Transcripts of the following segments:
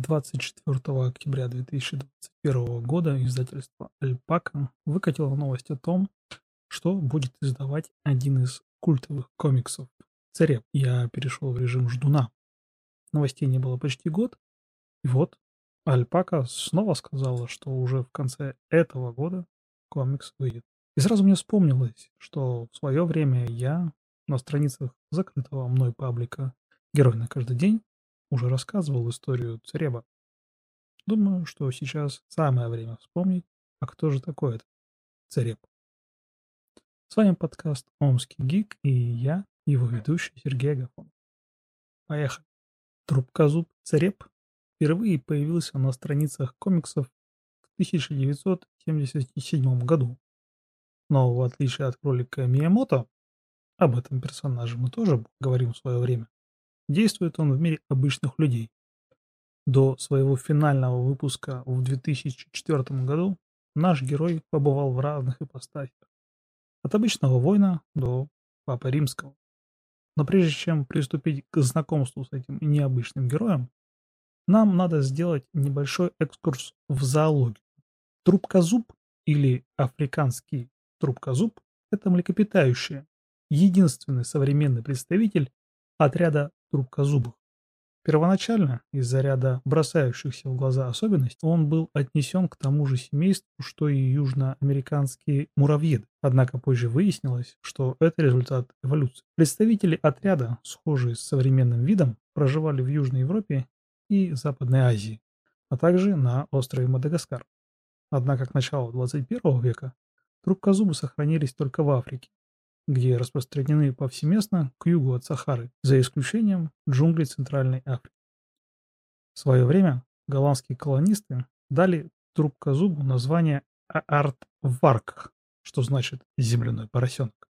24 октября 2021 года издательство «Альпака» выкатило новость о том, что будет издавать один из культовых комиксов «Цареп». Я перешел в режим ждуна. Новостей не было почти год, и вот «Альпака» снова сказала, что уже в конце этого года комикс выйдет. И сразу мне вспомнилось, что в свое время я на страницах закрытого мной паблика «Герой на каждый день» уже рассказывал историю Цереба. Думаю, что сейчас самое время вспомнить, а кто же такой этот Цереб. С вами подкаст «Омский гик» и я, его ведущий Сергей Агафон. Поехали. Трубкозуб Цереб впервые появился на страницах комиксов в 1977 году. Но в отличие от кролика Миямото, об этом персонаже мы тоже говорим в свое время, Действует он в мире обычных людей. До своего финального выпуска в 2004 году наш герой побывал в разных ипостасях. От обычного воина до Папы Римского. Но прежде чем приступить к знакомству с этим необычным героем, нам надо сделать небольшой экскурс в зоологию. Трубкозуб или африканский трубкозуб – это млекопитающее, единственный современный представитель отряда трубкозубых. Первоначально, из-за ряда бросающихся в глаза особенностей, он был отнесен к тому же семейству, что и южноамериканские муравьеды. Однако позже выяснилось, что это результат эволюции. Представители отряда, схожие с современным видом, проживали в Южной Европе и Западной Азии, а также на острове Мадагаскар. Однако к началу 21 века трубкозубы сохранились только в Африке, где распространены повсеместно к югу от Сахары, за исключением джунглей Центральной Африки. В свое время голландские колонисты дали трубкозубу название Артварк, что значит «земляной поросенок».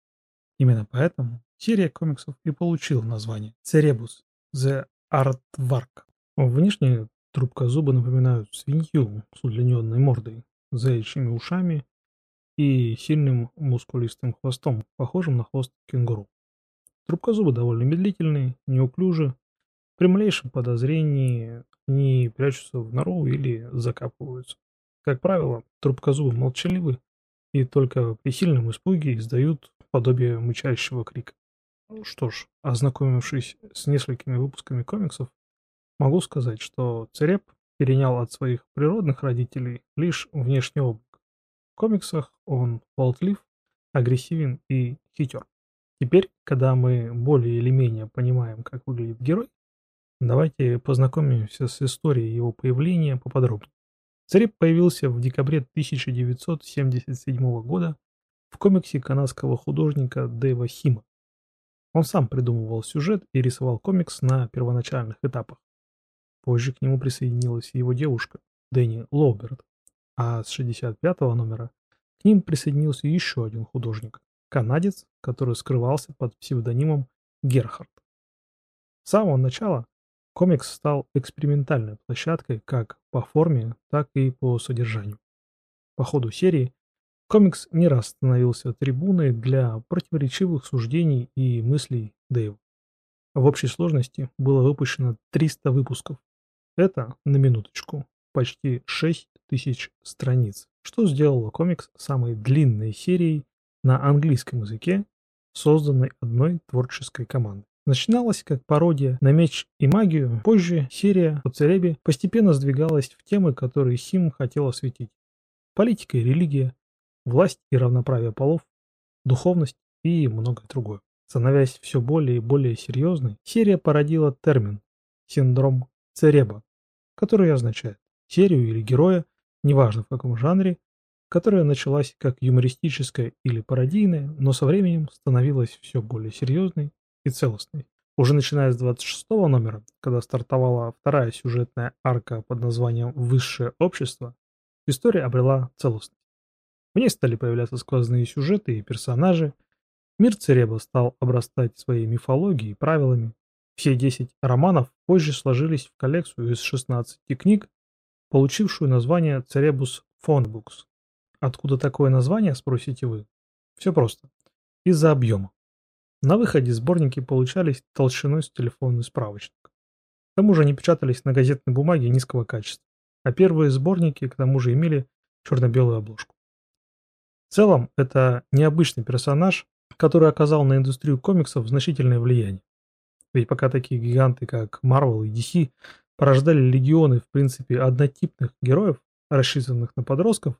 Именно поэтому серия комиксов и получила название Церебус The Артварк. Внешне трубкозубы напоминают свинью с удлиненной мордой, заячьими ушами и сильным мускулистым хвостом, похожим на хвост кенгуру. Трубкозубы довольно медлительные, неуклюжи. При малейшем подозрении они прячутся в нору или закапываются. Как правило, трубкозубы молчаливы и только при сильном испуге издают подобие мычащего крика. Ну что ж, ознакомившись с несколькими выпусками комиксов, могу сказать, что Цереп перенял от своих природных родителей лишь внешний облик. Комиксах он болтлив, агрессивен и хитер. Теперь, когда мы более или менее понимаем, как выглядит герой, давайте познакомимся с историей его появления поподробнее. Цареп появился в декабре 1977 года в комиксе канадского художника Дэйва Хима. Он сам придумывал сюжет и рисовал комикс на первоначальных этапах. Позже к нему присоединилась его девушка, Дэнни Лоуберт а с 65 номера к ним присоединился еще один художник, канадец, который скрывался под псевдонимом Герхард. С самого начала комикс стал экспериментальной площадкой как по форме, так и по содержанию. По ходу серии комикс не раз становился трибуной для противоречивых суждений и мыслей Дэйва. В общей сложности было выпущено 300 выпусков. Это, на минуточку, почти 6 тысяч страниц, что сделало комикс самой длинной серией на английском языке, созданной одной творческой командой. Начиналась как пародия на меч и магию, позже серия о Церебе постепенно сдвигалась в темы, которые Хим хотел осветить. Политика и религия, власть и равноправие полов, духовность и многое другое. Становясь все более и более серьезной, серия породила термин «синдром Цереба», который означает серию или героя, неважно в каком жанре, которая началась как юмористическая или пародийная, но со временем становилась все более серьезной и целостной. Уже начиная с 26 номера, когда стартовала вторая сюжетная арка под названием «Высшее общество», история обрела целостность. В ней стали появляться сквозные сюжеты и персонажи, мир Цереба стал обрастать своей мифологией и правилами. Все 10 романов позже сложились в коллекцию из 16 книг, получившую название Церебус Фонбукс. Откуда такое название, спросите вы? Все просто. Из-за объема. На выходе сборники получались толщиной с телефонный справочник. К тому же они печатались на газетной бумаге низкого качества, а первые сборники к тому же имели черно-белую обложку. В целом, это необычный персонаж, который оказал на индустрию комиксов значительное влияние. Ведь пока такие гиганты, как Marvel и DC, порождали легионы, в принципе, однотипных героев, рассчитанных на подростков,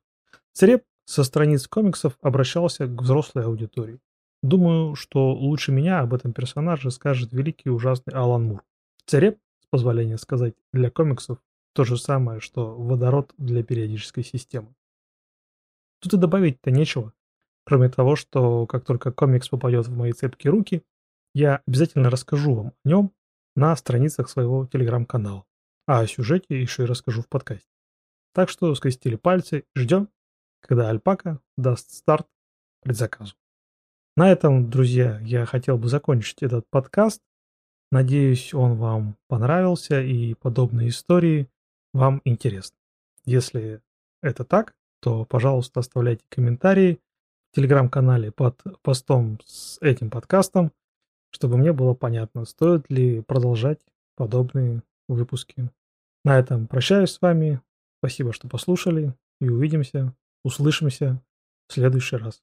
Цреп со страниц комиксов обращался к взрослой аудитории. Думаю, что лучше меня об этом персонаже скажет великий и ужасный Алан Мур. Цереп, с позволения сказать, для комиксов то же самое, что водород для периодической системы. Тут и добавить-то нечего, кроме того, что как только комикс попадет в мои цепкие руки, я обязательно расскажу вам о нем на страницах своего телеграм-канала, а о сюжете еще и расскажу в подкасте. Так что скрестили пальцы и ждем, когда Альпака даст старт предзаказу. На этом, друзья, я хотел бы закончить этот подкаст. Надеюсь, он вам понравился и подобные истории вам интересны. Если это так, то, пожалуйста, оставляйте комментарии в телеграм-канале под постом с этим подкастом, чтобы мне было понятно, стоит ли продолжать подобные выпуски. На этом прощаюсь с вами. Спасибо, что послушали. И увидимся, услышимся в следующий раз.